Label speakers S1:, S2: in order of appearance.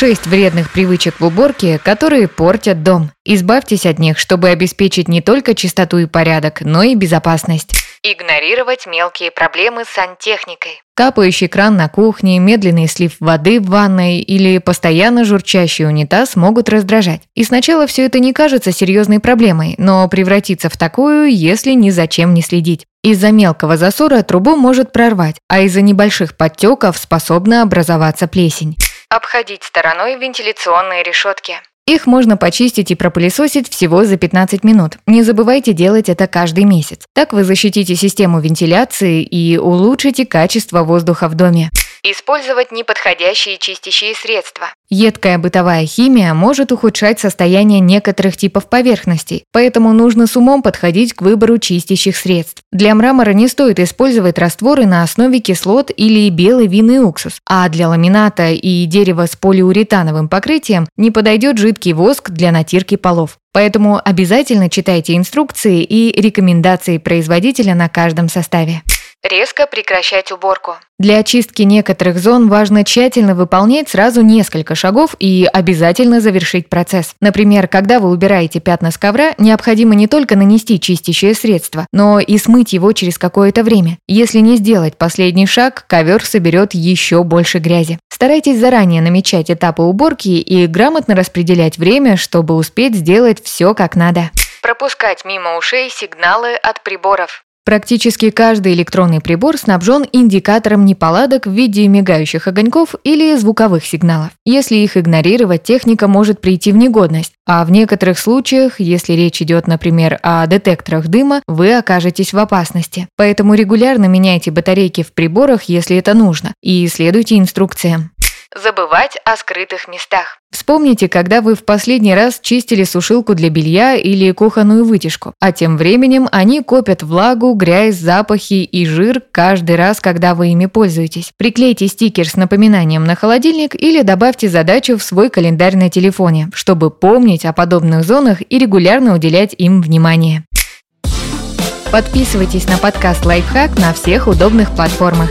S1: Шесть вредных привычек в уборке, которые портят дом. Избавьтесь от них, чтобы обеспечить не только чистоту и порядок, но и безопасность. Игнорировать мелкие проблемы с сантехникой. Капающий кран на кухне, медленный слив воды в ванной или постоянно журчащий унитаз могут раздражать. И сначала все это не кажется серьезной проблемой, но превратится в такую, если ни за чем не следить. Из-за мелкого засора трубу может прорвать, а из-за небольших подтеков способна образоваться плесень. Обходить стороной вентиляционные решетки. Их можно почистить и пропылесосить всего за 15 минут. Не забывайте делать это каждый месяц. Так вы защитите систему вентиляции и улучшите качество воздуха в доме. Использовать неподходящие чистящие средства. Едкая бытовая химия может ухудшать состояние некоторых типов поверхностей, поэтому нужно с умом подходить к выбору чистящих средств. Для мрамора не стоит использовать растворы на основе кислот или белый винный уксус, а для ламината и дерева с полиуретановым покрытием не подойдет жидкий воск для натирки полов. Поэтому обязательно читайте инструкции и рекомендации производителя на каждом составе. Резко прекращать уборку. Для очистки некоторых зон важно тщательно выполнять сразу несколько шагов и обязательно завершить процесс. Например, когда вы убираете пятна с ковра, необходимо не только нанести чистящее средство, но и смыть его через какое-то время. Если не сделать последний шаг, ковер соберет еще больше грязи. Старайтесь заранее намечать этапы уборки и грамотно распределять время, чтобы успеть сделать все как надо. Пропускать мимо ушей сигналы от приборов. Практически каждый электронный прибор снабжен индикатором неполадок в виде мигающих огоньков или звуковых сигналов. Если их игнорировать, техника может прийти в негодность, а в некоторых случаях, если речь идет, например, о детекторах дыма, вы окажетесь в опасности. Поэтому регулярно меняйте батарейки в приборах, если это нужно, и следуйте инструкциям. Забывать о скрытых местах. Вспомните, когда вы в последний раз чистили сушилку для белья или кухонную вытяжку, а тем временем они копят влагу, грязь, запахи и жир каждый раз, когда вы ими пользуетесь. Приклейте стикер с напоминанием на холодильник или добавьте задачу в свой календарь на телефоне, чтобы помнить о подобных зонах и регулярно уделять им внимание. Подписывайтесь на подкаст «Лайфхак» на всех удобных платформах.